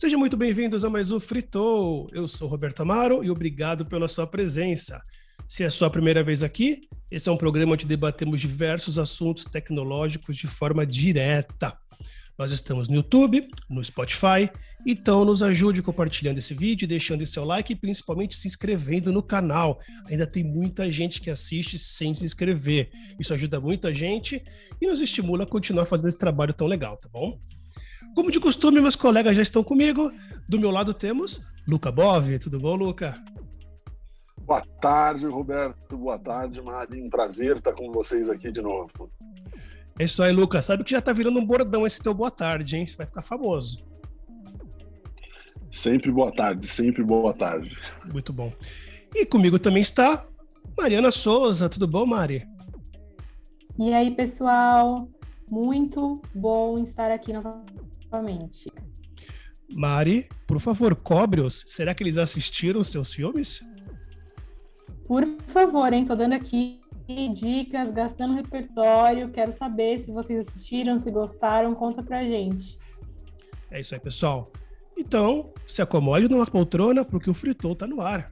Sejam muito bem-vindos a mais um Fritou. Eu sou Roberto Amaro e obrigado pela sua presença. Se é sua primeira vez aqui, esse é um programa onde debatemos diversos assuntos tecnológicos de forma direta. Nós estamos no YouTube, no Spotify, então nos ajude compartilhando esse vídeo, deixando seu like e principalmente se inscrevendo no canal. Ainda tem muita gente que assiste sem se inscrever. Isso ajuda muita gente e nos estimula a continuar fazendo esse trabalho tão legal, tá bom? Como de costume, meus colegas já estão comigo. Do meu lado temos Luca Bove. Tudo bom, Luca? Boa tarde, Roberto. Boa tarde, Mari. Um prazer estar com vocês aqui de novo. É isso aí, Lucas. Sabe que já tá virando um bordão esse teu boa tarde, hein? Você vai ficar famoso. Sempre boa tarde, sempre boa tarde. Muito bom. E comigo também está Mariana Souza. Tudo bom, Mari? E aí, pessoal? Muito bom estar aqui novamente. Mari, por favor, cobre-os. Será que eles assistiram seus filmes? Por favor, hein? Tô dando aqui dicas, gastando repertório. Quero saber se vocês assistiram, se gostaram, conta pra gente. É isso aí, pessoal. Então, se acomode numa poltrona, porque o Fritou tá no ar.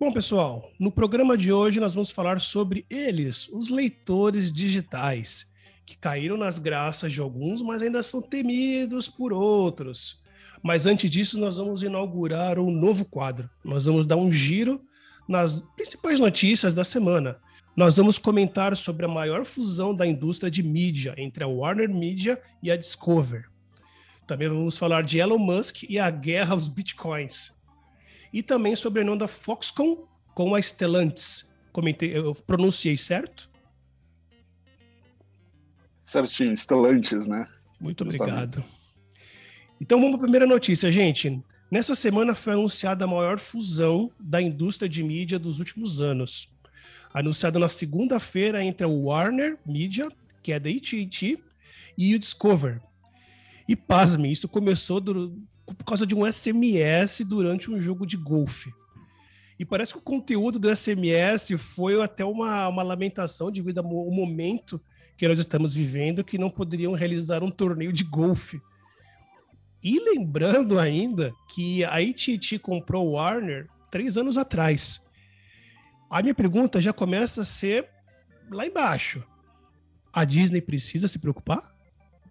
Bom, pessoal, no programa de hoje nós vamos falar sobre eles, os leitores digitais, que caíram nas graças de alguns, mas ainda são temidos por outros. Mas antes disso, nós vamos inaugurar um novo quadro. Nós vamos dar um giro nas principais notícias da semana. Nós vamos comentar sobre a maior fusão da indústria de mídia entre a Warner Media e a Discover. Também vamos falar de Elon Musk e a guerra aos bitcoins. E também sobre a união da Foxconn com a Stellantis. Comentei, eu pronunciei certo? Certinho, Stellantis, né? Muito obrigado. Então vamos para a primeira notícia, gente. Nessa semana foi anunciada a maior fusão da indústria de mídia dos últimos anos. Anunciada na segunda-feira entre a Warner Media, que é da AT&T, e o Discover. E pasme, isso começou do, por causa de um SMS durante um jogo de golfe. E parece que o conteúdo do SMS foi até uma, uma lamentação devido ao momento que nós estamos vivendo, que não poderiam realizar um torneio de golfe e lembrando ainda que a AT&T comprou o Warner três anos atrás. A minha pergunta já começa a ser lá embaixo. A Disney precisa se preocupar?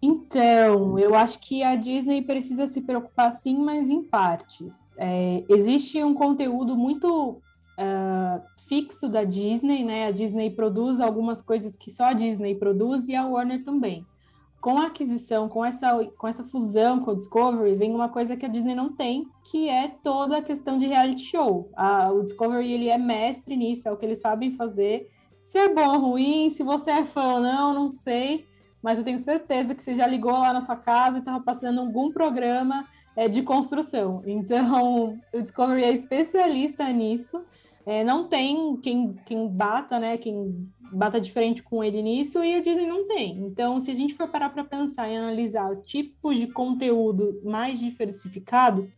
Então, eu acho que a Disney precisa se preocupar sim, mas em partes. É, existe um conteúdo muito uh, fixo da Disney, né? A Disney produz algumas coisas que só a Disney produz e a Warner também com a aquisição, com essa, com essa fusão com o Discovery, vem uma coisa que a Disney não tem, que é toda a questão de reality show. A, o Discovery ele é mestre nisso, é o que eles sabem fazer. Se é bom ou ruim, se você é fã ou não, não sei, mas eu tenho certeza que você já ligou lá na sua casa e estava passando algum programa é, de construção. Então, o Discovery é especialista nisso. É, não tem quem, quem bata, né? Quem bata de frente com ele nisso e a Disney não tem. Então, se a gente for parar para pensar e analisar tipos de conteúdo mais diversificados,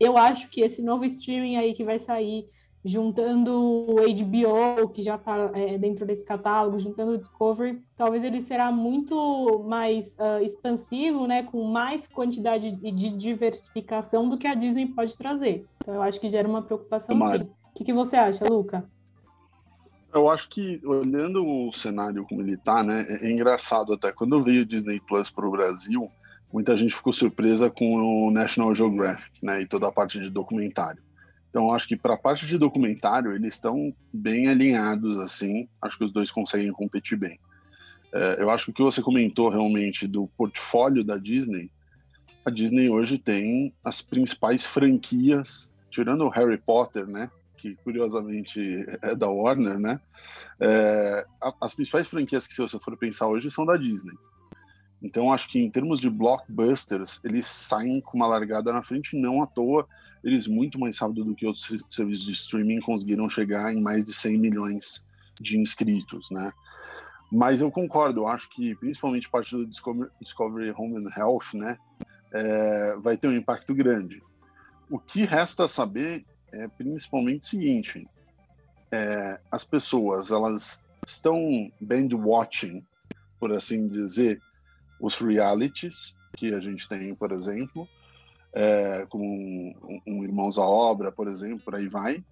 eu acho que esse novo streaming aí que vai sair, juntando o HBO, que já está é, dentro desse catálogo, juntando o Discovery, talvez ele será muito mais uh, expansivo, né, com mais quantidade de diversificação do que a Disney pode trazer. Então, eu acho que gera uma preocupação sim. O que, que você acha, Luca? Eu acho que, olhando o cenário como ele está, né, é, é engraçado até. Quando veio o Disney Plus para o Brasil, muita gente ficou surpresa com o National Geographic, né, e toda a parte de documentário. Então, acho que para a parte de documentário, eles estão bem alinhados, assim. Acho que os dois conseguem competir bem. É, eu acho que o que você comentou realmente do portfólio da Disney, a Disney hoje tem as principais franquias, tirando o Harry Potter, né, que curiosamente é da Warner, né? É, as principais franquias que, se você for pensar hoje, são da Disney. Então, acho que em termos de blockbusters, eles saem com uma largada na frente, não à toa. Eles, muito mais rápido do que outros serviços de streaming, conseguiram chegar em mais de 100 milhões de inscritos, né? Mas eu concordo, eu acho que principalmente parte do Discovery, Discovery Home and Health, né, é, vai ter um impacto grande. O que resta saber é principalmente o seguinte: é, as pessoas elas estão band watching por assim dizer, os realities que a gente tem, por exemplo, é, como um, um, Irmãos à Obra, por exemplo, por aí vai,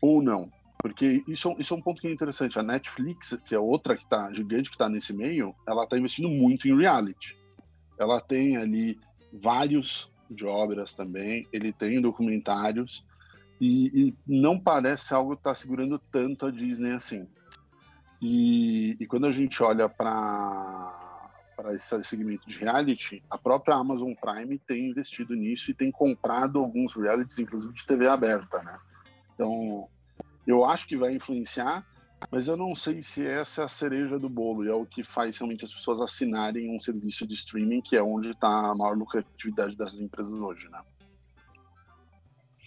ou não. Porque isso, isso é um ponto que é interessante. A Netflix, que é outra que tá gigante que está nesse meio, ela está investindo muito em reality. Ela tem ali vários de obras também, ele tem documentários, e, e não parece algo que está segurando tanto a Disney assim. E, e quando a gente olha para para esse segmento de reality, a própria Amazon Prime tem investido nisso e tem comprado alguns realities, inclusive de TV aberta, né? Então, eu acho que vai influenciar, mas eu não sei se essa é a cereja do bolo e é o que faz realmente as pessoas assinarem um serviço de streaming, que é onde está a maior lucratividade dessas empresas hoje, né?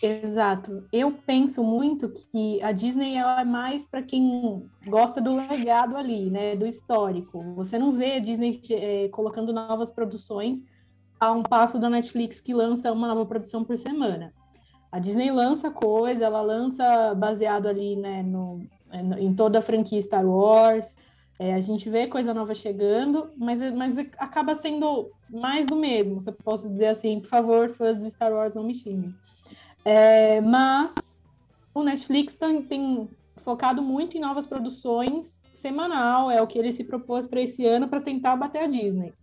Exato. Eu penso muito que a Disney ela é mais para quem gosta do legado ali, né, do histórico. Você não vê a Disney é, colocando novas produções a um passo da Netflix que lança uma nova produção por semana. A Disney lança coisa, ela lança baseado ali, né, no, em toda a franquia Star Wars. É, a gente vê coisa nova chegando, mas, mas acaba sendo mais do mesmo. Se eu posso dizer assim, por favor, fãs de Star Wars, não me xinguem. É, mas o Netflix tem, tem, focado muito em novas produções semanal, é o que ele se propôs para esse ano para tentar bater a Disney.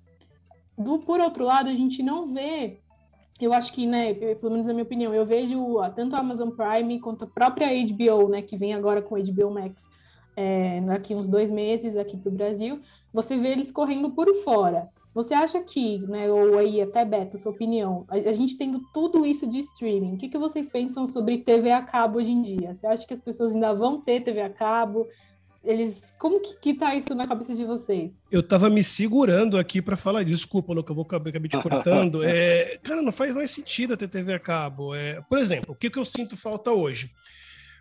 Do, por outro lado, a gente não vê, eu acho que, né, pelo menos na minha opinião, eu vejo tanto a Amazon Prime quanto a própria HBO, né, que vem agora com a HBO Max, é, daqui uns dois meses aqui para o Brasil, você vê eles correndo por fora. Você acha que, né, ou aí até Beto, sua opinião, a, a, gente tendo tudo isso de streaming, o que, que vocês pensam sobre TV a cabo hoje em dia? Você acha que as pessoas ainda vão ter TV a cabo? Eles, como que, que tá isso na cabeça de vocês? Eu tava me segurando aqui para falar, desculpa, Luca, eu vou acabei, acabei te cortando. é, cara, não faz mais sentido ter TV a cabo. É, por exemplo, o que, que eu sinto falta hoje?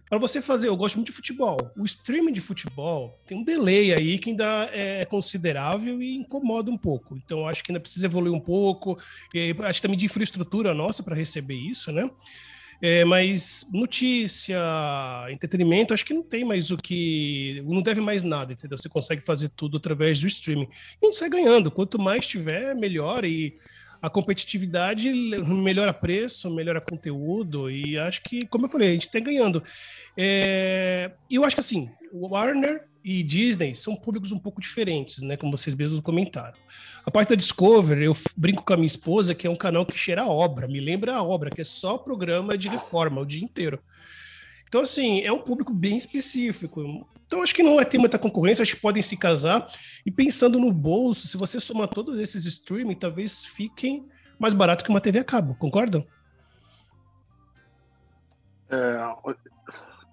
Para você fazer, eu gosto muito de futebol. O streaming de futebol tem um delay aí que ainda é considerável e incomoda um pouco. Então, acho que ainda precisa evoluir um pouco. E, acho também de infraestrutura nossa para receber isso, né? É, mas notícia, entretenimento, acho que não tem mais o que. Não deve mais nada, entendeu? Você consegue fazer tudo através do streaming. E a gente sai ganhando. Quanto mais tiver, melhor. E a competitividade melhora preço, melhora conteúdo, e acho que, como eu falei, a gente está ganhando. É, eu acho que assim, o Warner e Disney são públicos um pouco diferentes, né? Como vocês mesmos comentaram. A parte da Discovery, eu brinco com a minha esposa que é um canal que cheira a obra, me lembra a obra, que é só programa de reforma o dia inteiro. Então, assim, é um público bem específico. Então, acho que não vai ter muita concorrência, acho que podem se casar. E pensando no bolso, se você somar todos esses streaming, talvez fiquem mais barato que uma TV a cabo, concordam? É,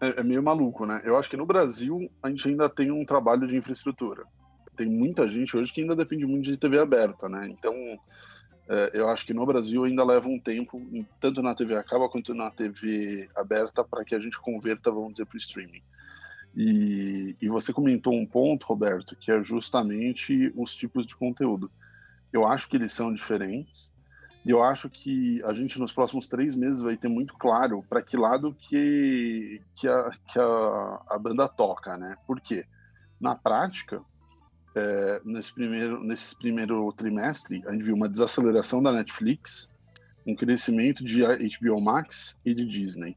é, é, meio maluco, né? Eu acho que no Brasil a gente ainda tem um trabalho de infraestrutura. Tem muita gente hoje que ainda depende muito de TV aberta, né? Então, é, eu acho que no Brasil ainda leva um tempo, tanto na TV a cabo quanto na TV aberta, para que a gente converta, vamos dizer, para o streaming. E, e, você comentou um ponto, Roberto, que é justamente os tipos de conteúdo. Eu acho que eles são diferentes, e eu acho que a gente nos próximos três meses vai ter muito claro para que lado que, que, a, que a, a banda toca, né? Por quê? Na prática, é, nesse, primeiro, nesse primeiro trimestre, a gente viu uma desaceleração da Netflix, um crescimento de HBO Max e de Disney.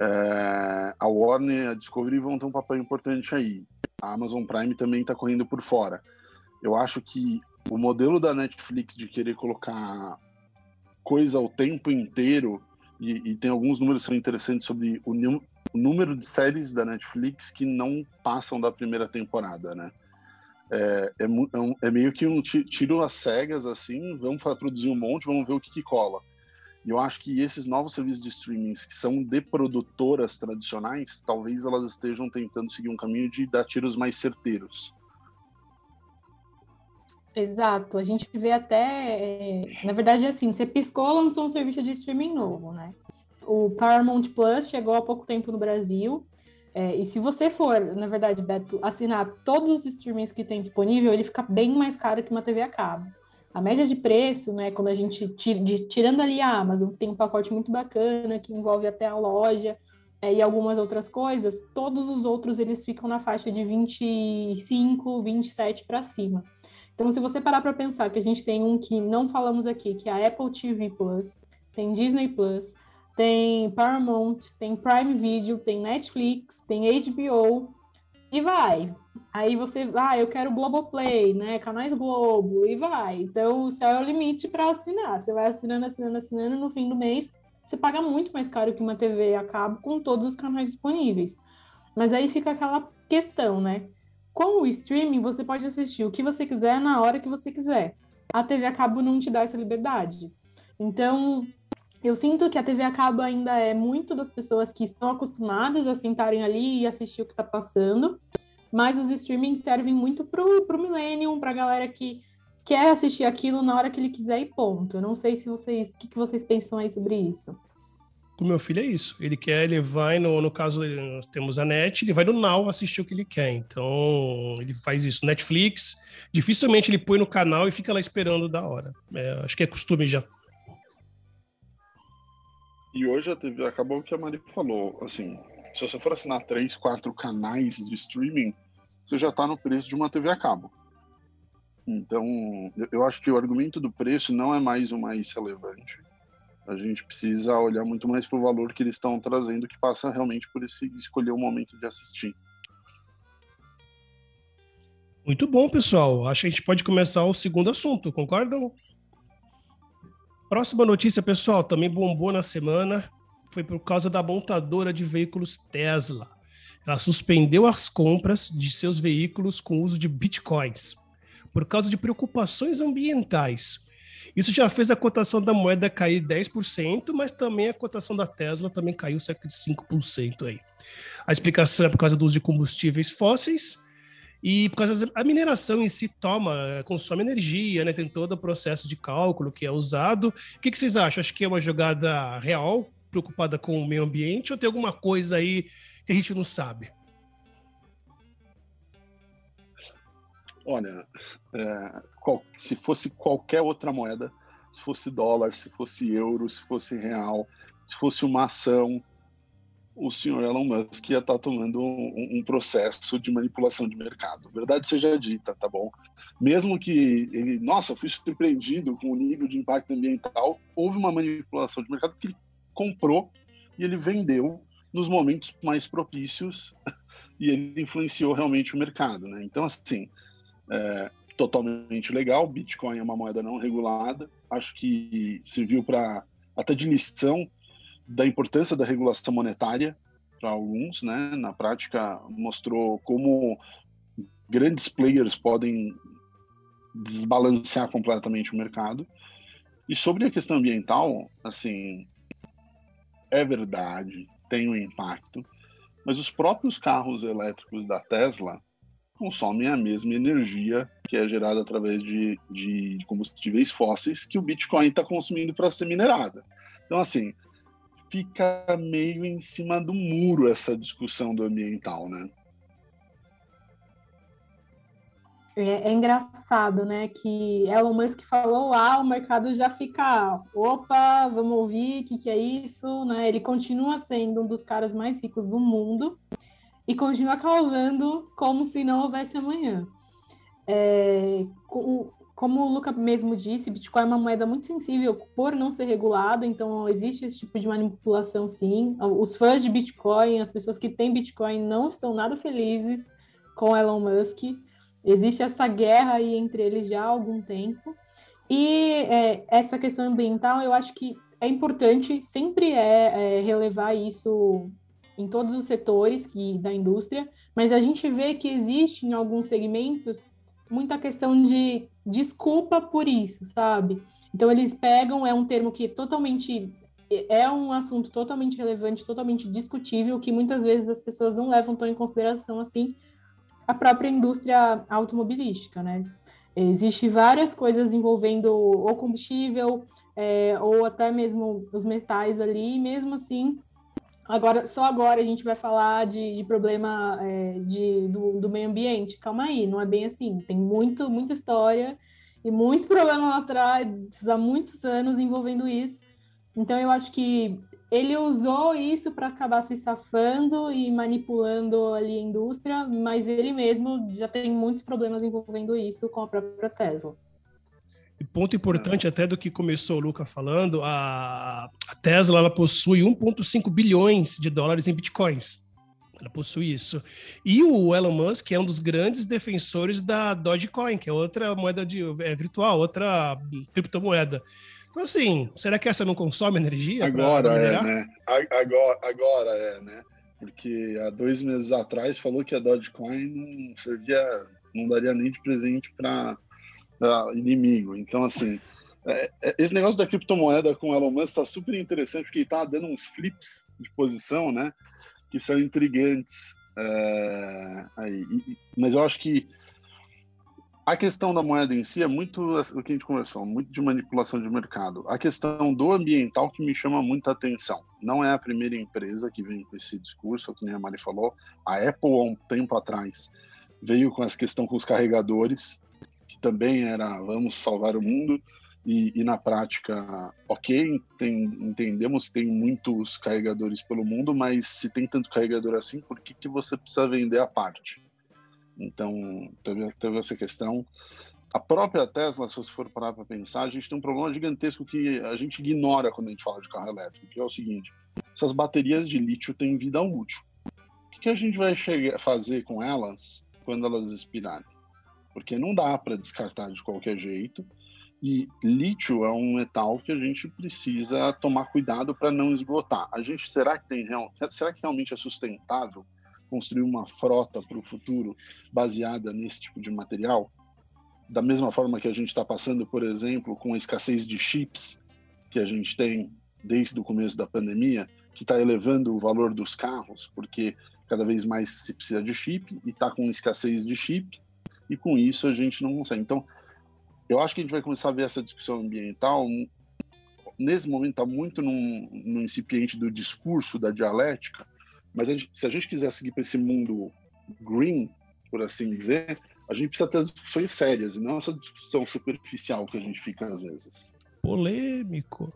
É, a Warner e a Discovery vão ter um papel importante aí. A Amazon Prime também está correndo por fora. Eu acho que o modelo da Netflix de querer colocar coisa o tempo inteiro, e, e tem alguns números que são interessantes sobre o, o número de séries da Netflix que não passam da primeira temporada, né? É, é, é, é, meio que um tiro às cegas, assim, vamos produzir um monte, vamos ver o que, que cola. E eu acho que esses novos serviços de streaming que são de produtoras tradicionais, talvez elas estejam tentando seguir um caminho de dar tiros mais certeiros. Exato, a gente vê até, é, na verdade, é assim, você piscou, lançou um serviço de streaming novo, né? O Paramount Plus chegou há pouco tempo no Brasil, é, e se você for, na verdade, Beto, assinar todos os streamings que tem disponível, ele fica bem mais caro que uma TV a cabo. A média de preço, né, quando a gente, tira, de, tirando ali a Amazon, tem um pacote muito bacana, que envolve até a loja é, e algumas outras coisas, todos os outros eles ficam na faixa de 25, 27 para cima. Então, se você parar para pensar que a gente tem um que não falamos aqui, que é a Apple TV Plus, tem Disney Plus, tem Paramount, tem Prime Video, tem Netflix, tem HBO e vai. Aí você, ah, eu quero Globoplay, né? Canais Globo e vai. Então, o céu é o limite para assinar. Você vai assinando, assinando, assinando, no fim do mês você paga muito mais caro que uma TV a cabo com todos os canais disponíveis. Mas aí fica aquela questão, né? Com o streaming, você pode assistir o que você quiser na hora que você quiser. A TV a cabo não te dá essa liberdade. Então, eu sinto que a TV a cabo ainda é muito das pessoas que estão acostumadas a sentarem ali e assistir o que está passando, mas os streamings servem muito para o millennium, para a galera que quer assistir aquilo na hora que ele quiser e ponto. Eu não sei se vocês, o que, que vocês pensam aí sobre isso com meu filho é isso. Ele quer, ele vai no, no caso nós temos a net, ele vai no Now assistir o que ele quer. Então ele faz isso. Netflix, dificilmente ele põe no canal e fica lá esperando da hora. É, acho que é costume já. E hoje a TV acabou o que a Mari falou. Assim, se você for assinar três, quatro canais de streaming, você já está no preço de uma TV a cabo. Então, eu acho que o argumento do preço não é mais o mais relevante a gente precisa olhar muito mais para o valor que eles estão trazendo, que passa realmente por esse escolher o momento de assistir. Muito bom, pessoal. Acho que a gente pode começar o segundo assunto, concordam? Próxima notícia, pessoal, também bombou na semana. Foi por causa da montadora de veículos Tesla. Ela suspendeu as compras de seus veículos com uso de bitcoins por causa de preocupações ambientais. Isso já fez a cotação da moeda cair 10%, mas também a cotação da Tesla também caiu cerca de 5% aí. A explicação é por causa do uso de combustíveis fósseis e por causa da mineração em si toma, consome energia, né? Tem todo o processo de cálculo que é usado. O que, que vocês acham? Acho que é uma jogada real, preocupada com o meio ambiente, ou tem alguma coisa aí que a gente não sabe? Olha, é, qual, se fosse qualquer outra moeda, se fosse dólar, se fosse euro, se fosse real, se fosse uma ação, o senhor Elon Musk ia estar tá tomando um, um, processo de manipulação de mercado. Verdade seja dita, tá bom? Mesmo que ele, nossa, fui surpreendido com o nível de impacto ambiental, houve uma manipulação de mercado que ele comprou e ele vendeu nos momentos mais propícios e ele influenciou realmente o mercado, né? Então, assim, é, totalmente legal. Bitcoin é uma moeda não regulada. Acho que serviu para até de lição da importância da regulação monetária para alguns, né? Na prática mostrou como grandes players podem desbalancear completamente o mercado. E sobre a questão ambiental, assim, é verdade, tem um impacto, mas os próprios carros elétricos da Tesla consomem a mesma energia que é gerada através de, de combustíveis fósseis que o Bitcoin está consumindo para ser minerada. Então, assim, fica meio em cima do muro essa discussão do ambiental, né? É, é, engraçado, né? Que Elon Musk falou ah, o mercado já fica, opa, vamos ouvir, o que, que é isso, né? Ele continua sendo um dos caras mais ricos do mundo e continua causando como se não houvesse amanhã. É, como o Luca mesmo disse, Bitcoin é uma moeda muito sensível por não ser regulado, então existe esse tipo de manipulação sim. Os fãs de Bitcoin, as pessoas que têm Bitcoin não estão nada felizes com Elon Musk. Existe essa guerra aí entre eles já há algum tempo. E é, essa questão ambiental, eu acho que é importante, sempre é, é relevar isso em todos os setores que, da indústria, mas a gente vê que existe em alguns segmentos muita questão de desculpa por isso, sabe? Então eles pegam, é um termo que totalmente é um assunto totalmente relevante, totalmente discutível, que muitas vezes as pessoas não levam tão em consideração assim a própria indústria automobilística, né? Existem várias coisas envolvendo o combustível, é, ou até mesmo os metais ali, e mesmo assim Agora, só agora a gente vai falar de, de problema é, de, do, do, meio ambiente. Calma aí, não é bem assim. Tem muito, muita história e muito problema lá atrás, há muitos anos envolvendo isso. Então, eu acho que ele usou isso para acabar se safando e manipulando ali a indústria, mas ele mesmo já tem muitos problemas envolvendo isso com a própria Tesla. E ponto importante até do que começou o Luca falando, a, a Tesla ela possui 1,5 bilhões de dólares em bitcoins. Ela possui isso. E o Elon Musk é um dos grandes defensores da Dogecoin, que é outra moeda de, é, virtual, outra criptomoeda. Então, assim, será que essa não consome energia? Agora é, né? Agora, agora é, né? Porque há dois meses atrás falou que a Dogecoin não servia, não daria nem de presente para inimigo. Então, assim, é, é, esse negócio da criptomoeda com o Elon Musk está super interessante, porque ele está dando uns flips de posição, né? Que são intrigantes. É, aí. Mas eu acho que a questão da moeda em si é muito o que a gente conversou, muito de manipulação de mercado. A questão do ambiental que me chama muita atenção. Não é a primeira empresa que vem com esse discurso, que nem a Mari falou. A Apple, há um tempo atrás, veio com essa questão com os carregadores, também era vamos salvar o mundo. E, e na prática, ok, tem, entendemos que tem muitos carregadores pelo mundo, mas se tem tanto carregador assim, por que, que você precisa vender a parte? Então, teve, teve essa questão. A própria Tesla, se você for parar para pensar, a gente tem um problema gigantesco que a gente ignora quando a gente fala de carro elétrico, que é o seguinte: essas baterias de lítio têm vida útil. O que a gente vai fazer com elas quando elas expirarem? Porque não dá para descartar de qualquer jeito. E lítio é um metal que a gente precisa tomar cuidado para não esgotar. A gente será que tem será que realmente é sustentável construir uma frota para o futuro baseada nesse tipo de material? Da mesma forma que a gente está passando, por exemplo, com a escassez de chips que a gente tem desde o começo da pandemia, que está elevando o valor dos carros, porque cada vez mais se precisa de chip e está com escassez de chip, e com isso a gente não consegue. Então, eu acho que a gente vai começar a ver essa discussão ambiental. Nesse momento, está muito no, no incipiente do discurso, da dialética, mas a gente, se a gente quiser seguir para esse mundo green, por assim dizer, a gente precisa ter discussões sérias e não essa discussão superficial que a gente fica às vezes. Polêmico.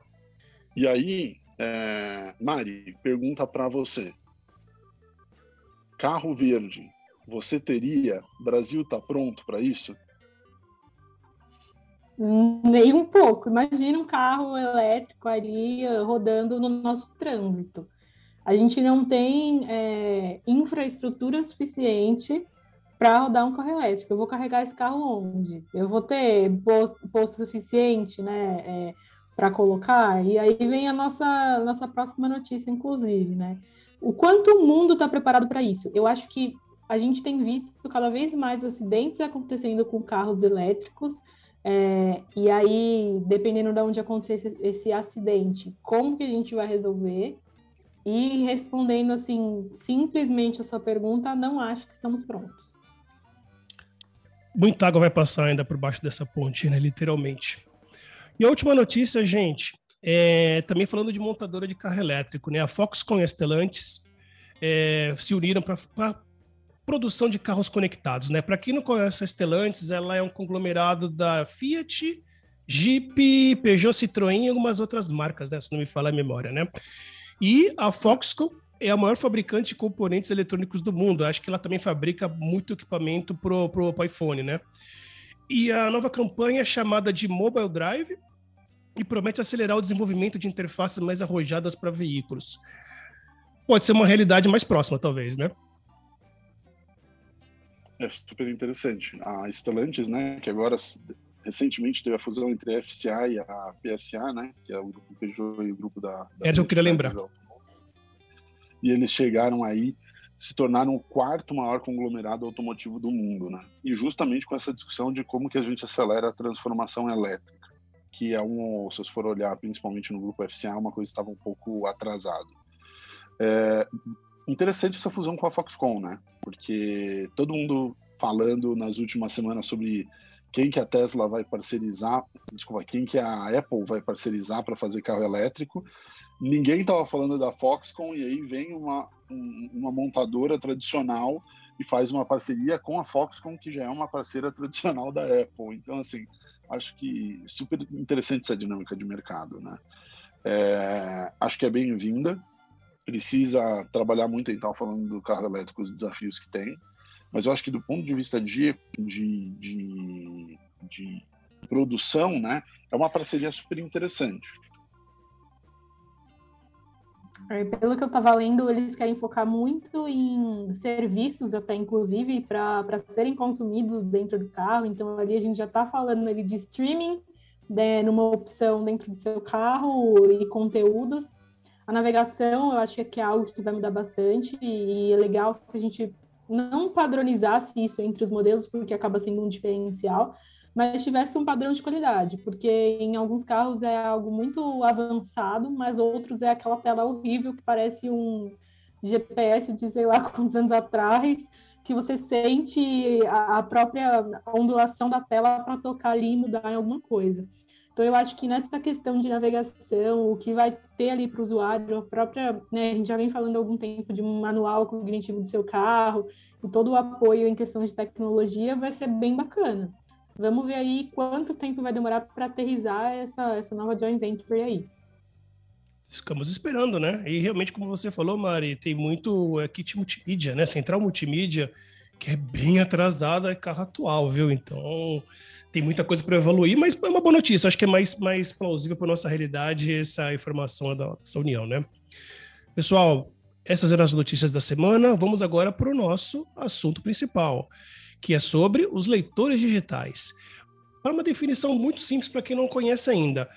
E aí, é, Mari, pergunta para você: carro verde, você teria? Brasil está pronto para isso? Nem um pouco. Imagina um carro elétrico ali rodando no nosso trânsito a gente não tem é, infraestrutura suficiente para rodar um carro elétrico. Eu vou carregar esse carro onde? Eu vou ter posto, suficiente, né, é, para colocar? E aí vem a nossa, nossa próxima notícia, inclusive, né? O quanto o mundo está preparado para isso? Eu acho que a gente tem visto cada vez mais acidentes acontecendo com carros elétricos, é, e aí, dependendo de onde acontecer esse, acidente, como que a gente vai resolver? E respondendo assim, simplesmente a sua pergunta, não acho que estamos prontos. Muita água vai passar ainda por baixo dessa ponte, né? Literalmente. E a última notícia, gente, é também falando de montadora de carro elétrico, né? A Foxconn e a Stellantis é, se uniram para produção de carros conectados, né? Para quem não conhece a Stellantis, ela é um conglomerado da Fiat, Jeep, Peugeot, Citroën e algumas outras marcas, né? Se não me falar a memória, né? E a Foxconn é a maior fabricante de componentes eletrônicos do mundo. Acho que ela também fabrica muito equipamento pro, pro, pro iPhone, né? E a nova campanha é chamada de Mobile Drive e promete acelerar o desenvolvimento de interfaces mais arrojadas para veículos. Pode ser uma realidade mais próxima, talvez, né? É super interessante. A Stellantis, né, que agora recentemente teve a fusão entre a FCA e a PSA, né? Que é o grupo Peugeot e o grupo da. da Era o que eu queria lembrar. E eles chegaram aí, se tornaram o quarto maior conglomerado automotivo do mundo, né? E justamente com essa discussão de como que a gente acelera a transformação elétrica, que é um, se vocês for olhar principalmente no grupo FCA, uma coisa que estava um pouco atrasado. É, interessante essa fusão com a Foxconn, né? Porque todo mundo falando nas últimas semanas sobre quem que a Tesla vai parcerizar, desculpa, quem que a Apple vai parcerizar para fazer carro elétrico. Ninguém estava falando da Foxconn e aí vem uma, uma montadora tradicional e faz uma parceria com a Foxconn, que já é uma parceira tradicional da Apple. Então, assim, acho que super interessante essa dinâmica de mercado, né? É, acho que é bem-vinda. Precisa trabalhar muito, então, falando do carro elétrico, os desafios que tem. Mas eu acho que do ponto de vista de, de, de, de produção, né, é uma parceria super interessante. É, pelo que eu estava lendo, eles querem focar muito em serviços, até inclusive, para serem consumidos dentro do carro. Então, ali a gente já está falando ali de streaming, né, numa opção dentro do seu carro e conteúdos. A navegação, eu acho que é algo que vai mudar bastante e é legal se a gente não padronizasse isso entre os modelos, porque acaba sendo um diferencial, mas tivesse um padrão de qualidade, porque em alguns carros é algo muito avançado, mas outros é aquela tela horrível que parece um GPS de sei lá quantos anos atrás, que você sente a, própria ondulação da tela para tocar ali e mudar em alguma coisa. Então, eu acho que nessa questão de navegação, o que vai ter ali para o usuário, a própria, né, a gente já vem falando há algum tempo de um manual cognitivo do seu carro, e todo o apoio em questão de tecnologia vai ser bem bacana. Vamos ver aí quanto tempo vai demorar para aterrizar essa, essa nova joint venture aí. Ficamos esperando, né? E realmente, como você falou, Mari, tem muito é, kit multimídia, né? Central multimídia, que é bem atrasada, é carro atual, viu? Então, tem muita coisa para evoluir, mas é uma boa notícia. Acho que é mais, mais plausível para nossa realidade essa informação dessa união, né? Pessoal, essas eram as notícias da semana. Vamos agora para o nosso assunto principal que é sobre os leitores digitais. Para uma definição muito simples para quem não conhece ainda,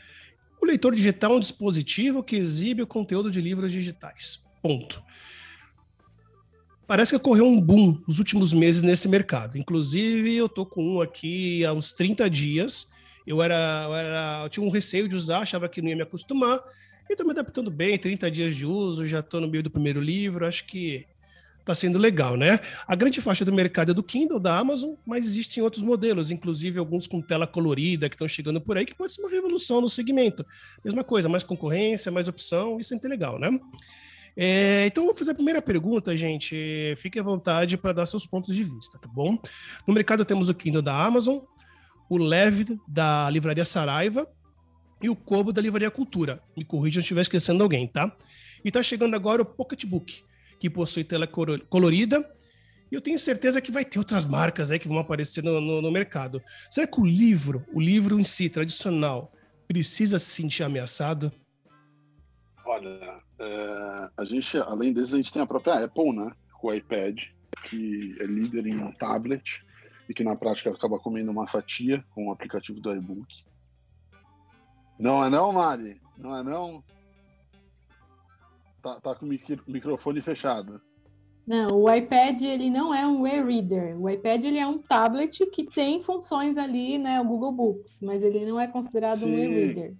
o leitor digital é um dispositivo que exibe o conteúdo de livros digitais. Ponto. Parece que ocorreu um boom nos últimos meses nesse mercado. Inclusive, eu tô com um aqui há uns 30 dias. Eu era, eu era, eu tinha um receio de usar, achava que não ia me acostumar. E tô me adaptando bem, 30 dias de uso, já tô no meio do primeiro livro, acho que está sendo legal, né? A grande faixa do mercado é do Kindle, da Amazon, mas existem outros modelos, inclusive alguns com tela colorida que estão chegando por aí, que pode ser uma revolução no segmento. Mesma coisa, mais concorrência, mais opção, isso é legal, né? É, então, vou fazer a primeira pergunta, gente. Fique à vontade para dar seus pontos de vista, tá bom? No mercado temos o Kindle da Amazon, o Lev da Livraria Saraiva e o Kobo da Livraria Cultura. Me corrija se eu estiver esquecendo alguém, tá? E está chegando agora o Pocketbook, que possui tela colorida. E eu tenho certeza que vai ter outras marcas aí que vão aparecer no, no, no mercado. Será que o livro, o livro em si, tradicional, precisa se sentir ameaçado? Olha, é, a gente, além desse, a gente tem a própria Apple, né? Com o iPad, que é líder em tablet e que na prática acaba comendo uma fatia com o aplicativo do iBook. Não é não, Mari? Não é não? Tá, tá com o microfone fechado. Não, o iPad ele não é um e-reader. O iPad ele é um tablet que tem funções ali, né, o Google Books, mas ele não é considerado Sim. um e-reader.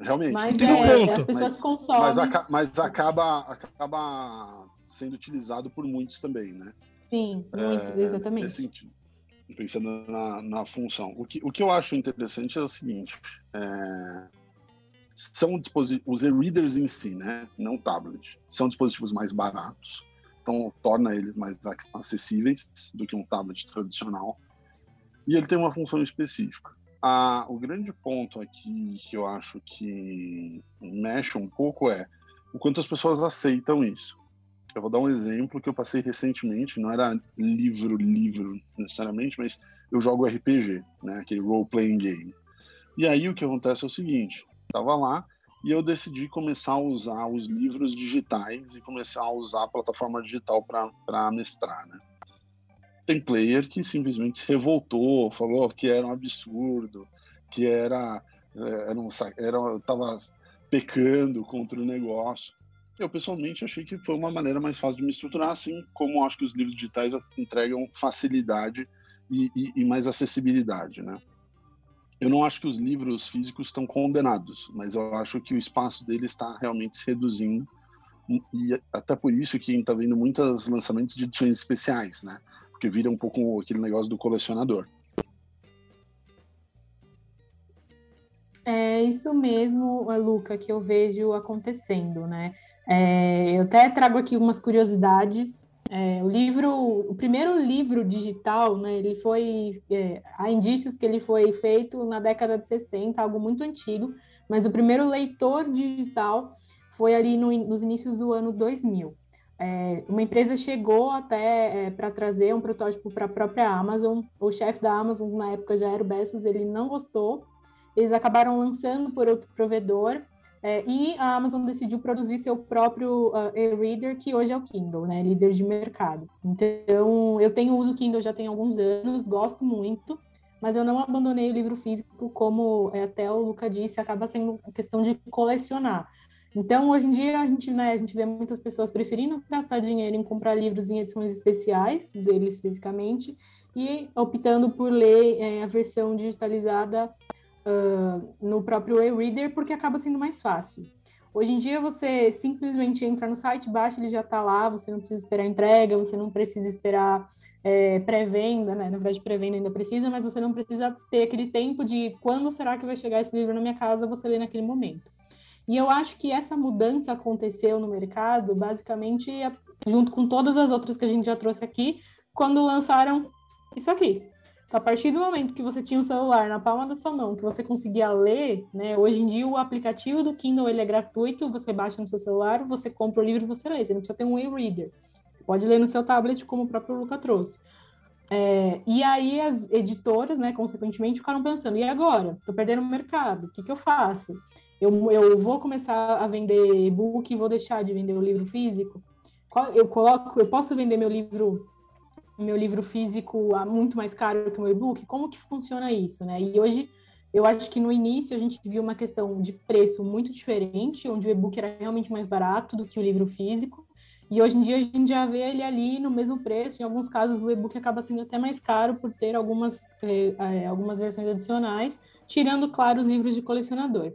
Realmente. Mas tem é, um ponto. as pessoas mas, consomem. Mas, aca mas, acaba, acaba sendo utilizado por muitos também, né? Sim, muito, é, exatamente. Nesse sentido. Pensando na, na função. O que, o que eu acho interessante é o seguinte: é, são os e-readers em si, né? Não tablet. São dispositivos mais baratos, então torna eles mais acessíveis do que um tablet tradicional. E ele tem uma função específica. Ah, o grande ponto aqui que eu acho que mexe um pouco é o quanto as pessoas aceitam isso. Eu vou dar um exemplo que eu passei recentemente, não era livro, livro necessariamente, mas eu jogo RPG, né, aquele role-playing game. E aí o que acontece é o seguinte, estava lá e eu decidi começar a usar os livros digitais e começar a usar a plataforma digital para mestrar, né? Tem player que simplesmente se revoltou, falou que era um absurdo, que era, é, era, um, era tava pecando contra o negócio. Eu pessoalmente achei que foi uma maneira mais fácil de me estruturar, assim como acho que os livros digitais entregam facilidade e, e, e mais acessibilidade, né? Eu não acho que os livros físicos estão condenados, mas eu acho que o espaço deles está realmente se reduzindo e até por isso que está vendo muitos lançamentos de edições especiais, né? Porque vira um pouco aquele negócio do colecionador. É isso mesmo, Luca, que eu vejo acontecendo, né? É, eu até trago aqui umas curiosidades é, o livro, o primeiro livro digital, né, ele foi, é, há indícios que ele foi feito na década de 60, algo muito antigo, mas o primeiro leitor digital foi ali no, nos inícios do ano 2000. É, uma empresa chegou até é, para trazer um protótipo para a própria Amazon. O chefe da Amazon, na época já era o Bezos, ele não gostou. Eles acabaram lançando por outro provedor é, e a Amazon decidiu produzir seu próprio uh, e-reader, que hoje é o Kindle, né, líder de mercado. Então, eu tenho uso Kindle já tem alguns anos, gosto muito, mas eu não abandonei o livro físico, como é, até o Luca disse, acaba sendo questão de colecionar. Então, hoje em dia, a gente, né, a gente vê muitas pessoas preferindo gastar dinheiro em comprar livros em edições especiais, deles fisicamente, e optando por ler é, a versão digitalizada uh, no próprio e-reader, porque acaba sendo mais fácil. Hoje em dia, você simplesmente entra no site, baixa, ele já está lá, você não precisa esperar entrega, você não precisa esperar é, pré-venda, né? Na verdade, pré-venda ainda precisa, mas você não precisa ter aquele tempo de quando será que vai chegar esse livro na minha casa, você lê naquele momento. E eu acho que essa mudança aconteceu no mercado, basicamente, junto com todas as outras que a gente já trouxe aqui, quando lançaram isso aqui. Então, a partir do momento que você tinha um celular na palma da sua mão, que você conseguia ler, né? Hoje em dia o aplicativo do Kindle ele é gratuito, você baixa no seu celular, você compra o livro você lê. Você não precisa ter um e-reader. Pode ler no seu tablet, como o próprio Luca trouxe. É, e aí as editoras, né, consequentemente, ficaram pensando, e agora? Estou perdendo o mercado, o que, que eu faço? Eu, eu vou começar a vender e-book e vou deixar de vender o livro físico? Eu coloco, eu posso vender meu livro meu livro físico a muito mais caro que o meu e-book? Como que funciona isso, né? E hoje eu acho que no início a gente viu uma questão de preço muito diferente, onde o e-book era realmente mais barato do que o livro físico. E hoje em dia a gente já vê ele ali no mesmo preço. Em alguns casos o e-book acaba sendo até mais caro por ter algumas, eh, eh algumas versões adicionais, tirando, claro, os livros de colecionador.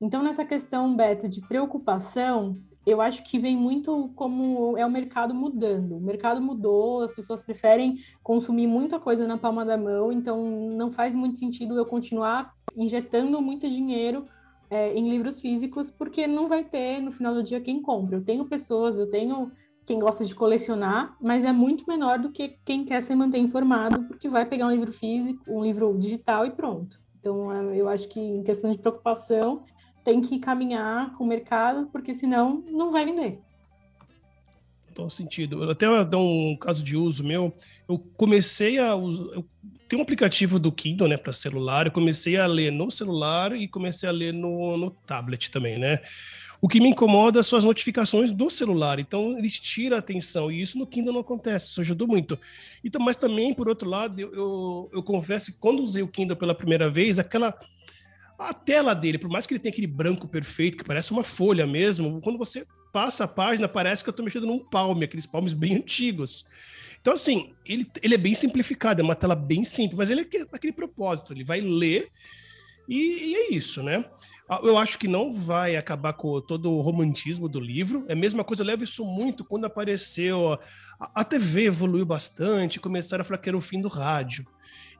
Então, nessa questão, Beto, de preocupação, eu acho que vem muito como é o mercado mudando. O mercado mudou, as pessoas preferem consumir muita coisa na palma da mão, então não faz muito sentido eu continuar injetando muito dinheiro é, em livros físicos, porque não vai ter no final do dia quem compra. Eu tenho pessoas, eu tenho quem gosta de colecionar, mas é muito menor do que quem quer se manter informado, porque vai pegar um livro físico, um livro digital e pronto. Então, é, eu acho que em questão de preocupação, tem que caminhar com o mercado, porque senão não vai vender. Todo sentido. Eu até dar um caso de uso meu. Eu comecei a usar. Tem um aplicativo do Kindle, né, para celular. Eu comecei a ler no celular e comecei a ler no, no tablet também, né? O que me incomoda são as notificações do celular. Então, eles tiram a atenção. E isso no Kindle não acontece. Isso ajudou muito. Então, mas também, por outro lado, eu, eu, eu confesso que quando usei o Kindle pela primeira vez, aquela a tela dele, por mais que ele tenha aquele branco perfeito, que parece uma folha mesmo, quando você passa a página, parece que eu estou mexendo num palme, aqueles palmes bem antigos. Então, assim, ele, ele é bem simplificado, é uma tela bem simples, mas ele é aquele, aquele propósito, ele vai ler e, e, é isso, né? Ah, eu acho que não vai acabar com todo o romantismo do livro. É a mesma coisa, eu levo isso muito quando apareceu. A, a TV evoluiu bastante, começaram a falar que era o fim do rádio.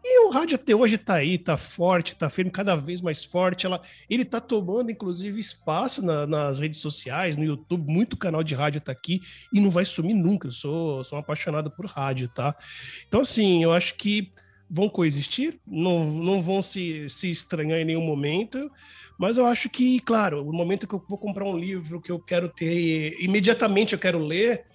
E o rádio até hoje está aí, está forte, está firme, cada vez mais forte. Ela, ele está tomando, inclusive, espaço na, nas redes sociais, no YouTube. Muito canal de rádio está aqui e não vai sumir nunca. Eu sou, sou um apaixonado por rádio, tá? Então, assim, eu acho que vão coexistir, não, não vão se, se estranhar em nenhum momento. Mas eu acho que, claro, o momento que eu vou comprar um livro que eu quero ter, imediatamente eu quero ler,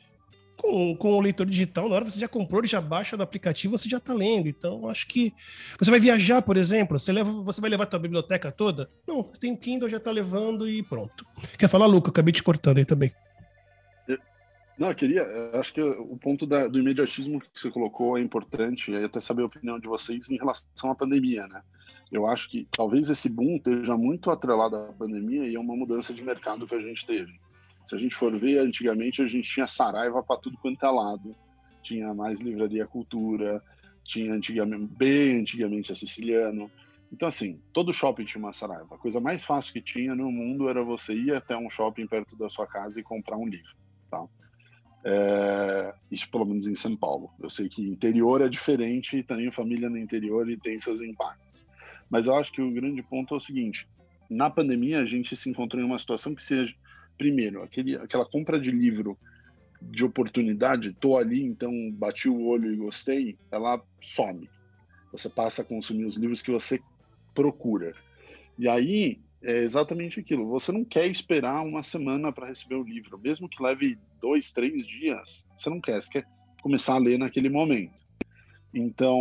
com, com o leitor digital, na hora você já comprou, ele já baixa do aplicativo, você já está lendo. Então, acho que você vai viajar, por exemplo, você, leva, você vai levar a tua biblioteca toda? Não, você tem o Kindle, já está levando e pronto. Quer falar, Luca? Eu acabei te cortando aí também. Não, eu queria, acho que o ponto da, do imediatismo que você colocou é importante, e até saber a opinião de vocês em relação à pandemia, né? Eu acho que talvez esse boom esteja muito atrelado à pandemia e a uma mudança de mercado que a gente teve. Se a gente for ver, antigamente a gente tinha Saraiva para tudo quanto é lado. Tinha mais Livraria Cultura, tinha antigamente, bem antigamente a Siciliano. Então, assim, todo shopping tinha uma Saraiva. A coisa mais fácil que tinha no mundo era você ir até um shopping perto da sua casa e comprar um livro. Tá? É, isso pelo menos em São Paulo. Eu sei que interior é diferente, tenho família no interior e tem seus impactos. Mas eu acho que o grande ponto é o seguinte: na pandemia a gente se encontrou em uma situação que seja primeiro, aquele, aquela compra de livro de oportunidade, tô ali, então bati o olho e gostei, ela some. Você passa a consumir os livros que você procura. E aí, é exatamente aquilo. Você não quer esperar uma semana para receber o livro, mesmo que leve dois, três dias. Você não quer, você quer começar a ler naquele momento. Então,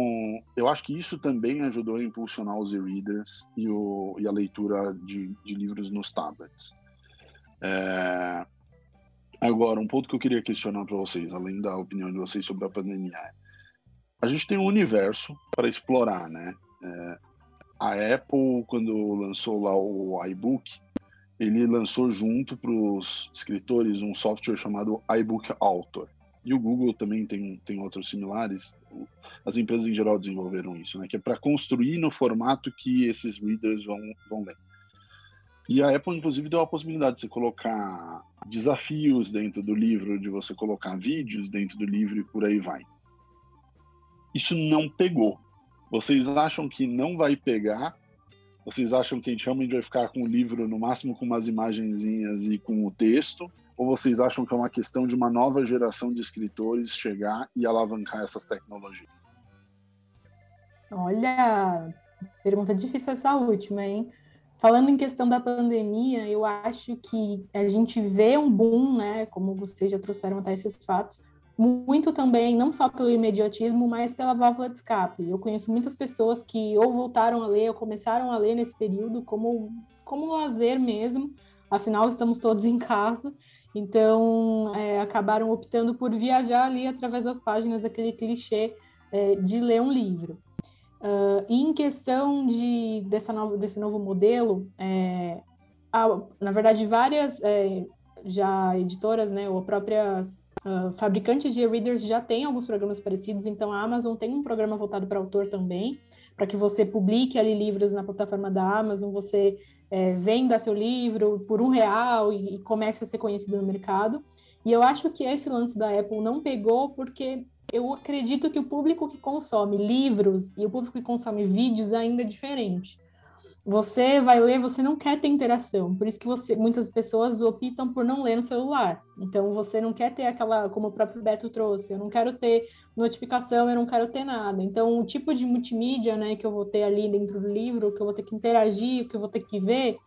eu acho que isso também ajudou a impulsionar os e-readers e, e, a leitura de, de, livros nos tablets. É... Agora, um ponto que eu queria questionar para vocês, além da opinião de vocês sobre a pandemia, é a gente tem um universo para explorar, né? É, a Apple, quando lançou lá o iBook, ele lançou junto para os escritores um software chamado iBook Author. E o Google também tem, tem outros similares. As empresas em geral desenvolveram isso, né? Que é para construir no formato que esses readers vão, vão ler. E a Apple, inclusive, deu a possibilidade de você colocar desafios dentro do livro, de você colocar vídeos dentro do livro e por aí vai. Isso não pegou. Vocês acham que não vai pegar? Vocês acham que a gente realmente vai ficar com o livro, no máximo com umas imagenzinhas e com o texto? Ou vocês acham que é uma questão de uma nova geração de escritores chegar e alavancar essas tecnologias? Olha, pergunta difícil essa última, hein? Falando em questão da pandemia, eu acho que a gente vê um boom, né? Como vocês já trouxeram até esses fatos, muito também, não só pelo imediatismo, mas pela válvula de escape. Eu conheço muitas pessoas que ou voltaram a ler ou começaram a ler nesse período como, como lazer mesmo, afinal estamos todos em casa, então é, acabaram optando por viajar ali através das páginas daquele clichê é, de ler um livro. Uh, em questão de, dessa novo, desse novo modelo, é, há, na verdade, várias é, já editoras, né, ou próprias Uh, fabricantes de e-readers já têm alguns programas parecidos, então a Amazon tem um programa voltado para autor também, para que você publique ali livros na plataforma da Amazon, você é, venda seu livro por um real e, e comece a ser conhecido no mercado. E eu acho que esse lance da Apple não pegou porque eu acredito que o público que consome livros e o público que consome vídeos ainda é diferente. Você vai ler, você não quer ter interação, por isso que você, muitas pessoas optam por não ler no celular. Então você não quer ter aquela, como o próprio Beto trouxe, eu não quero ter notificação, eu não quero ter nada. Então o tipo de multimídia, né, que eu vou ter ali dentro do livro, que eu vou ter que interagir, que eu vou ter que ver,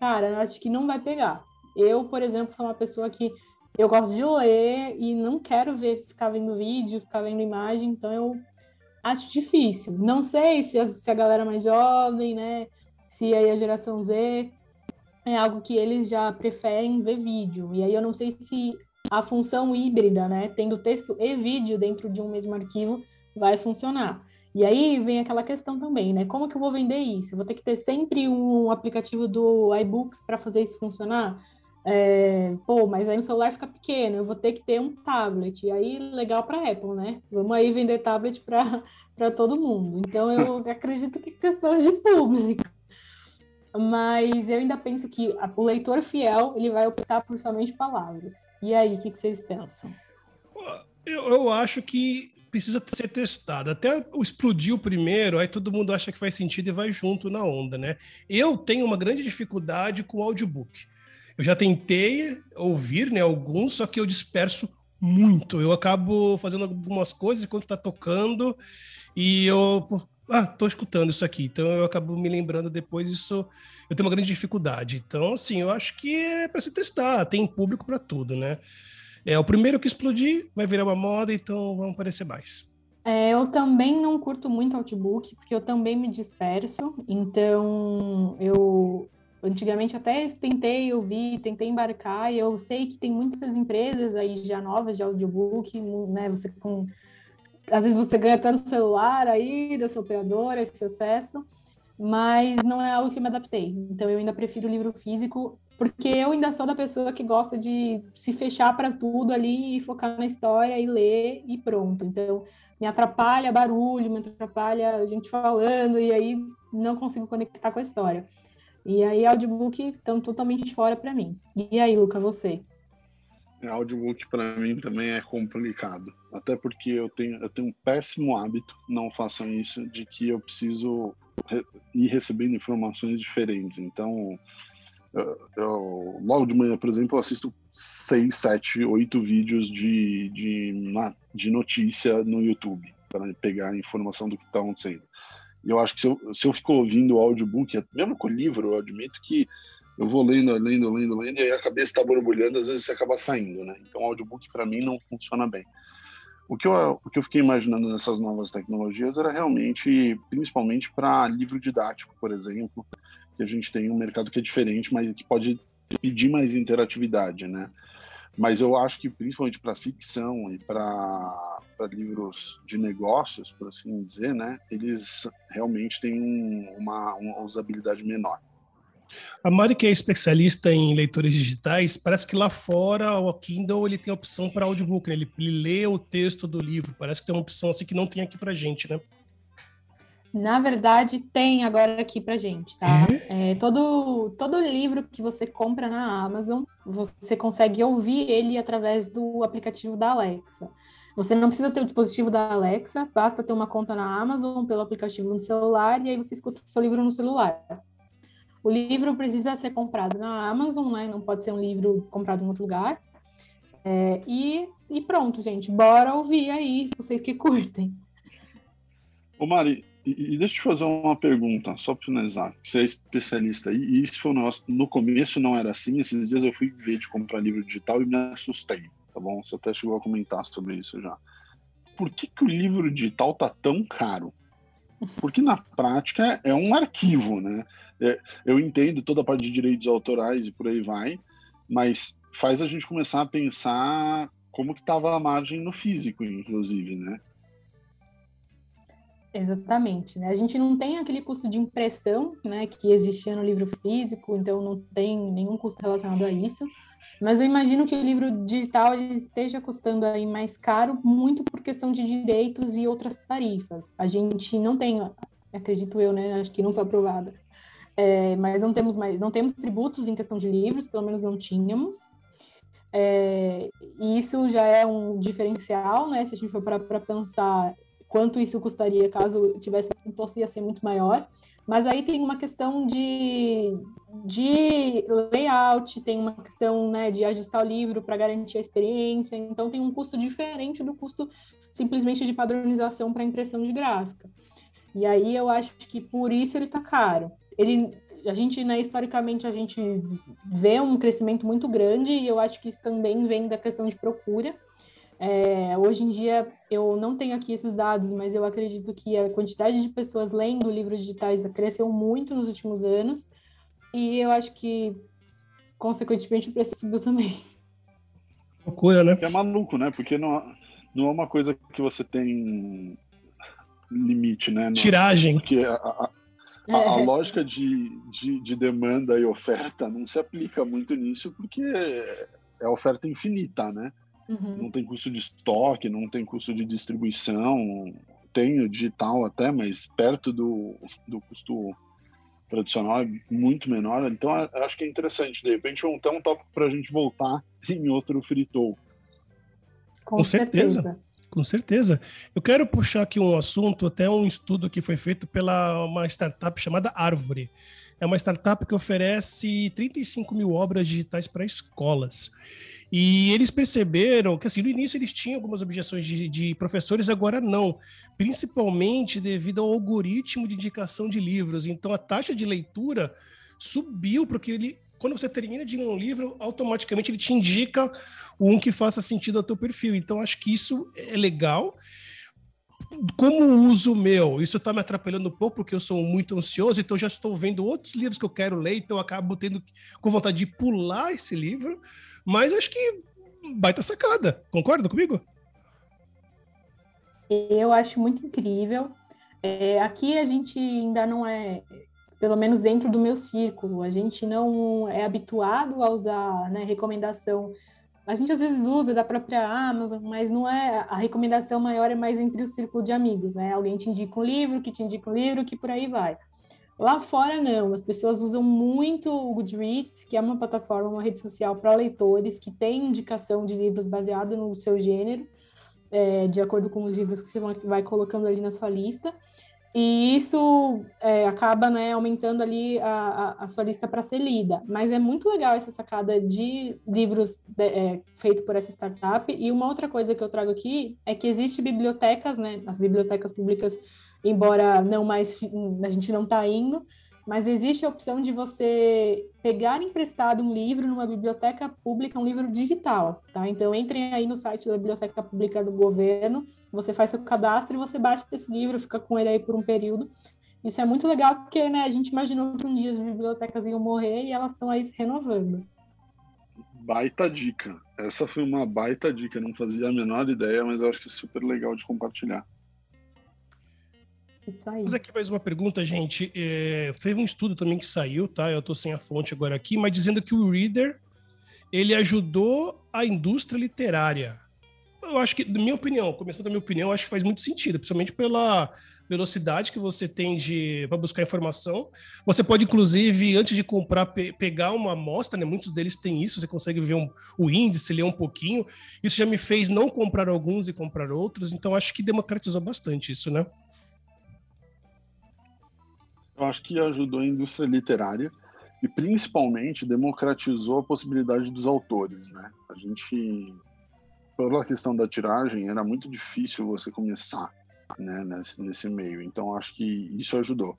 cara, eu acho que não vai pegar. Eu, por exemplo, sou uma pessoa que eu gosto de ler e não quero ver, ficar vendo vídeo, ficar vendo imagem, então eu acho difícil. Não sei se a, se a galera mais jovem, né, se aí a geração Z é algo que eles já preferem ver vídeo. E aí eu não sei se a função híbrida, né, tendo texto e vídeo dentro de um mesmo arquivo, vai funcionar. E aí vem aquela questão também, né? Como que eu vou vender isso? Eu vou ter que ter sempre um aplicativo do iBooks para fazer isso funcionar? É, pô, mas aí o celular fica pequeno, eu vou ter que ter um tablet. E aí, legal para Apple, né? Vamos aí vender tablet para todo mundo. Então, eu acredito que é questão de público mas eu ainda penso que o leitor fiel ele vai optar por somente palavras. E aí, o que, que vocês pensam? Eu, eu acho que precisa ser testado. Até explodir o primeiro, aí todo mundo acha que faz sentido e vai junto na onda, né? Eu tenho uma grande dificuldade com o audiobook. Eu já tentei ouvir, né, alguns, só que eu disperso muito. Eu acabo fazendo algumas coisas enquanto tá tocando e eu ah, tô escutando isso aqui. Então eu acabo me lembrando depois isso. Eu tenho uma grande dificuldade. Então, assim, eu acho que é para se testar. Tem público para tudo, né? É o primeiro que explodir vai virar uma moda, então vão aparecer mais. É, eu também não curto muito Outbook, porque eu também me disperso. Então, eu antigamente até tentei ouvir, tentei embarcar, e eu sei que tem muitas empresas aí já novas de audiobook, né? Você com às vezes você ganha até no celular aí, dessa operadora, esse acesso, mas não é algo que eu me adaptei. Então eu ainda prefiro o livro físico, porque eu ainda sou da pessoa que gosta de se fechar para tudo ali e focar na história e ler e pronto. Então me atrapalha barulho, me atrapalha gente falando, e aí não consigo conectar com a história. E aí audiobook estão totalmente fora para mim. E aí, Luca, você? audiobook para mim também é complicado. Até porque eu tenho, eu tenho um péssimo hábito, não façam isso, de que eu preciso re ir recebendo informações diferentes. Então, eu, eu, logo de manhã, por exemplo, eu assisto seis, sete, oito vídeos de, de, de notícia no YouTube para pegar a informação do que está acontecendo. Eu acho que se eu, se eu fico ouvindo o audiobook, mesmo com o livro, eu admito que eu vou lendo, lendo, lendo, lendo, e aí a cabeça está borbulhando, às vezes você acaba saindo, né? Então o audiobook para mim não funciona bem. O que, eu, o que eu fiquei imaginando nessas novas tecnologias era realmente, principalmente para livro didático, por exemplo, que a gente tem um mercado que é diferente, mas que pode pedir mais interatividade, né? Mas eu acho que principalmente para ficção e para livros de negócios, por assim dizer, né, eles realmente têm um, uma, uma usabilidade menor. A Mari, que é especialista em leitores digitais, parece que lá fora o Kindle ele tem opção para audiobook, né? ele, ele lê o texto do livro. Parece que tem uma opção assim que não tem aqui para gente, né? Na verdade, tem agora aqui para gente, tá? É? É, todo, todo livro que você compra na Amazon, você consegue ouvir ele através do aplicativo da Alexa. Você não precisa ter o dispositivo da Alexa, basta ter uma conta na Amazon pelo aplicativo no celular e aí você escuta o seu livro no celular. O livro precisa ser comprado na Amazon, né? Não pode ser um livro comprado em outro lugar. É, e, e pronto, gente. Bora ouvir aí, vocês que curtem. Ô Mari, e, deixa eu te fazer uma pergunta, só para finalizar. Você é especialista aí, e isso foi um negócio, no começo não era assim, esses dias eu fui ver de comprar livro digital e me assustei, tá bom? Você até chegou a comentar sobre isso já. Por que, que o livro digital tá tão caro? Porque na prática é um arquivo, né? É, eu entendo toda a parte de direitos autorais e por aí vai, mas faz a gente começar a pensar como que estava a margem no físico, inclusive, né? Exatamente, né? A gente não tem aquele custo de impressão, né, que existia no livro físico, então não tem nenhum custo relacionado a isso. Mas eu imagino que o livro digital esteja custando aí mais caro, muito por questão de direitos e outras tarifas. A gente não tem, acredito eu, né? Acho que não foi aprovada. É, mas não temos mais, não temos tributos em questão de livros, pelo menos não tínhamos. É, e isso já é um diferencial, né? Se a gente for para pensar quanto isso custaria caso tivesse imposto, ia ser muito maior. Mas aí tem uma questão de, de layout, tem uma questão né, de ajustar o livro para garantir a experiência, então tem um custo diferente do custo simplesmente de padronização para impressão de gráfica. E aí eu acho que por isso ele está caro. Ele, a gente, né, historicamente, a gente vê um crescimento muito grande e eu acho que isso também vem da questão de procura. É, hoje em dia, eu não tenho aqui esses dados, mas eu acredito que a quantidade de pessoas lendo livros digitais cresceu muito nos últimos anos, e eu acho que, consequentemente, o preço subiu também. Loucura, né? É maluco, né? Porque não, não é uma coisa que você tem limite, né? Tiragem. Porque a, a, a, a é. lógica de, de, de demanda e oferta não se aplica muito nisso, porque é oferta infinita, né? Uhum. Não tem custo de estoque, não tem custo de distribuição, tem o digital até, mas perto do, do custo tradicional é muito menor. Então, acho que é interessante. De repente, um, um tópico para a gente voltar em outro fritou. Com, Com certeza. certeza. Com certeza. Eu quero puxar aqui um assunto, até um estudo que foi feito pela uma startup chamada Árvore. É uma startup que oferece 35 mil obras digitais para escolas. E eles perceberam que, assim, no início eles tinham algumas objeções de, de, professores, agora não, principalmente devido ao algoritmo de indicação de livros. Então, a taxa de leitura subiu, porque ele, quando você termina de ler um livro, automaticamente ele te indica um que faça sentido ao teu perfil. Então, acho que isso é legal como uso meu, isso está me atrapalhando um pouco, porque eu sou muito ansioso, então já estou vendo outros livros que eu quero ler, então eu acabo tendo com vontade de pular esse livro, mas acho que baita sacada. Concorda comigo? Eu acho muito incrível. É, aqui a gente ainda não é, pelo menos dentro do meu círculo, a gente não é habituado a usar né, recomendação a gente às vezes usa da própria Amazon, mas não é a recomendação maior é mais entre o círculo de amigos, né? Alguém te indica um livro, que te indica um livro, que por aí vai. Lá fora não, as pessoas usam muito o Goodreads, que é uma plataforma, uma rede social para leitores que tem indicação de livros baseado no seu gênero, é, de acordo com os livros que você vai colocando ali na sua lista. E isso é, acaba né, aumentando ali a, a, a sua lista para ser lida. Mas é muito legal essa sacada de livros é, feito por essa startup. E uma outra coisa que eu trago aqui é que existe bibliotecas, né? As bibliotecas públicas embora não mais a gente não está indo, mas existe a opção de você pegar emprestado um livro numa biblioteca pública, um livro digital, tá? Então entrem aí no site da biblioteca pública do governo, você faz seu cadastro e você baixa esse livro, fica com ele aí por um período. Isso é muito legal porque, né, a gente imaginou que um dia as bibliotecas iam morrer e elas estão aí se renovando. Baita dica. Essa foi uma baita dica, não fazia a menor ideia, mas eu acho que é super legal de compartilhar. Isso aí. Vamos aqui mais uma pergunta, gente. É, teve um estudo também que saiu, tá? Eu tô sem a fonte agora aqui, mas dizendo que o Reader ele ajudou a indústria literária. Eu acho que, na minha opinião, começando da minha opinião, acho que faz muito sentido, principalmente pela velocidade que você tem de para buscar informação. Você pode, inclusive, antes de comprar, pe pegar uma amostra, né? Muitos deles têm isso, você consegue ver um, o índice, ler um pouquinho. Isso já me fez não comprar alguns e comprar outros, então acho que democratizou bastante isso, né? Eu acho que ajudou a indústria literária e principalmente democratizou a possibilidade dos autores, né? A gente, pela questão da tiragem, era muito difícil você começar, né, nesse, nesse meio. Então acho que isso ajudou.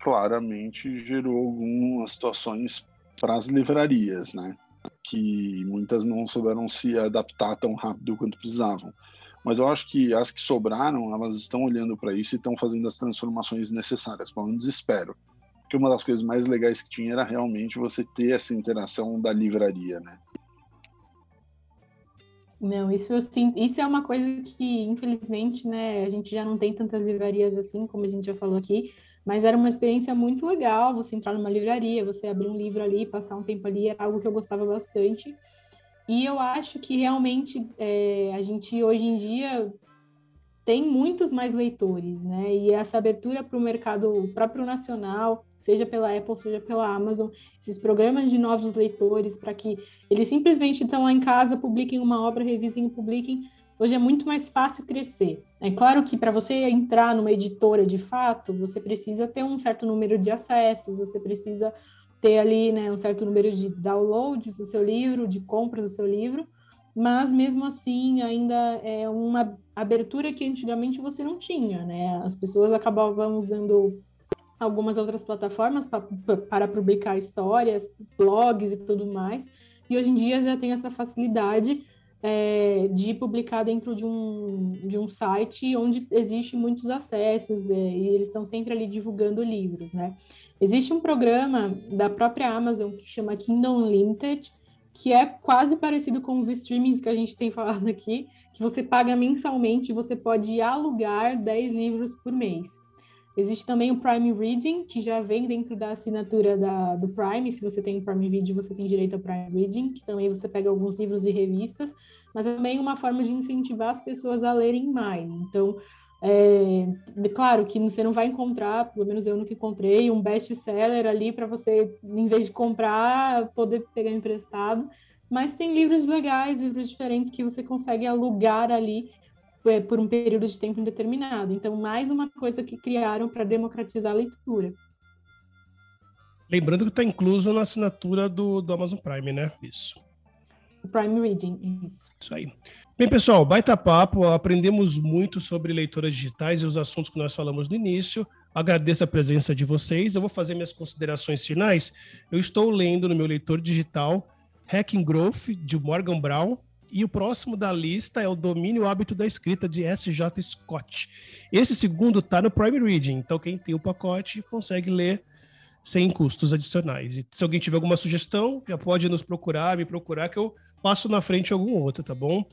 Claramente gerou algumas situações para as livrarias, né? Que muitas não souberam se adaptar tão rápido quanto precisavam. Mas eu acho que as que sobraram, elas estão olhando para isso e estão fazendo as transformações necessárias, pelo menos espero. Porque uma das coisas mais legais que tinha era realmente você ter essa interação da livraria, né? Não, isso isso é uma coisa que, infelizmente, né, a gente já não tem tantas livrarias assim, como a gente já falou aqui, mas era uma experiência muito legal você entrar numa livraria, você abrir um livro ali, passar um tempo ali, era algo que eu gostava bastante. E eu acho que realmente é, a gente hoje em dia tem muitos mais leitores, né? E essa abertura para o mercado próprio nacional, seja pela Apple, seja pela Amazon, esses programas de novos leitores, para que eles simplesmente estão lá em casa, publiquem uma obra, revisem e publiquem, hoje é muito mais fácil crescer. É claro que para você entrar numa editora de fato, você precisa ter um certo número de acessos, você precisa ter ali né, um certo número de downloads do seu livro, de compra do seu livro, mas mesmo assim ainda é uma abertura que antigamente você não tinha, né? As pessoas acabavam usando algumas outras plataformas pra, para publicar histórias, blogs e tudo mais, e hoje em dia já tem essa facilidade é, de publicar dentro de um, de um site onde existe muitos acessos é, e eles estão sempre ali divulgando livros, né? Existe um programa da própria Amazon que chama Kindle Unlimited, que é quase parecido com os streamings que a gente tem falado aqui, que você paga mensalmente e você pode alugar 10 livros por mês. Existe também o Prime Reading, que já vem dentro da assinatura da, do Prime. Se você tem o Prime Video, você tem direito ao Prime Reading, que também você pega alguns livros e revistas, mas é também uma forma de incentivar as pessoas a lerem mais. Então, é, claro que você não vai encontrar, pelo menos eu nunca encontrei, um best-seller ali para você, em vez de comprar, poder pegar emprestado. Mas tem livros legais, livros diferentes que você consegue alugar ali é, por um período de tempo indeterminado. Então, mais uma coisa que criaram para democratizar a leitura. Lembrando que está incluso na assinatura do, do Amazon Prime, né? Isso. Prime Reading, isso. Isso aí. Bem, pessoal, baita papo, aprendemos muito sobre leituras digitais e os assuntos que nós falamos no início. Agradeço a presença de vocês. Eu vou fazer minhas considerações finais. Eu estou lendo no meu leitor digital Hacking Growth, de Morgan Brown, e o próximo da lista é o Domínio Hábito da Escrita, de S.J. Scott. Esse segundo está no Prime Reading, então quem tem o pacote consegue ler sem custos adicionais. E se alguém tiver alguma sugestão, já pode nos procurar, me procurar, que eu passo na frente algum outro, tá bom?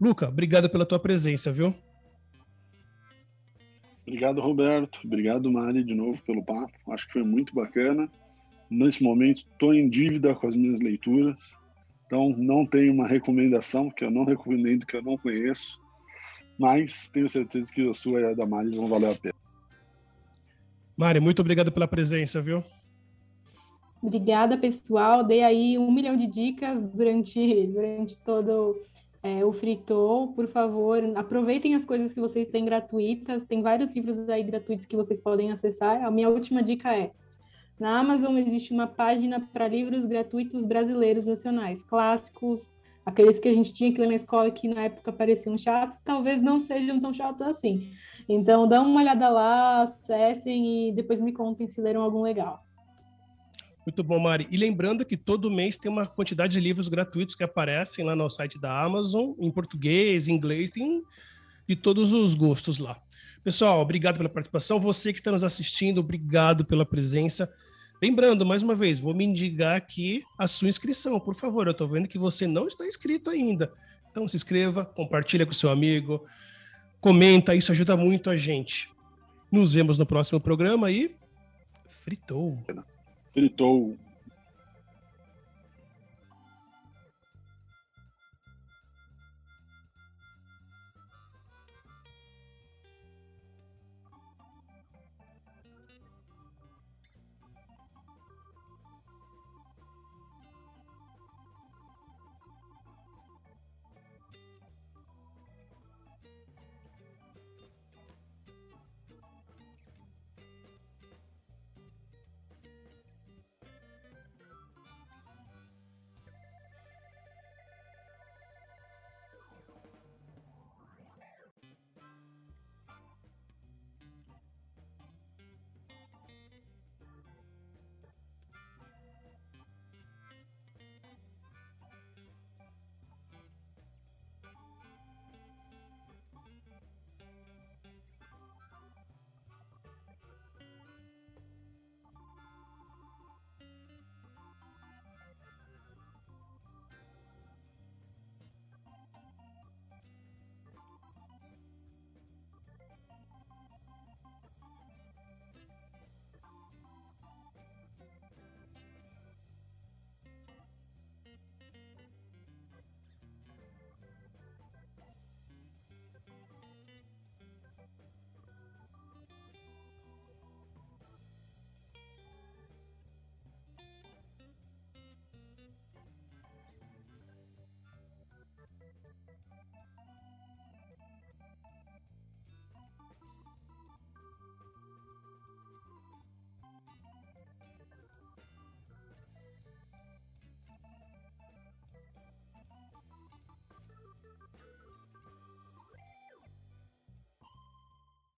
Luca, obrigado pela tua presença, viu? Obrigado, Roberto. Obrigado, Mari, de novo pelo papo. Acho que foi muito bacana. Nesse momento, estou em dívida com as minhas leituras. Então, não tenho uma recomendação, que eu não recomendo, que eu não conheço. Mas tenho certeza que a sua e a da Mari vão valer a pena. Mari, muito obrigado pela presença, viu? Obrigada, pessoal. Dei aí um milhão de dicas durante, durante todo é, o Fritou. Por favor, aproveitem as coisas que vocês têm gratuitas. Tem vários livros aí gratuitos que vocês podem acessar. A minha última dica é: na Amazon existe uma página para livros gratuitos brasileiros nacionais, clássicos, aqueles que a gente tinha que ler na escola que na época pareciam chatos, talvez não sejam tão chatos assim. Então, dá uma olhada lá, acessem e depois me contem se leram algum legal. Muito bom, Mari. E lembrando que todo mês tem uma quantidade de livros gratuitos que aparecem lá no site da Amazon, em português, em inglês, tem de todos os gostos lá. Pessoal, obrigado pela participação. Você que está nos assistindo, obrigado pela presença. Lembrando, mais uma vez, vou me indicar aqui a sua inscrição, por favor. Eu estou vendo que você não está inscrito ainda. Então se inscreva, compartilha com seu amigo, comenta, isso ajuda muito a gente. Nos vemos no próximo programa e fritou. Fritou.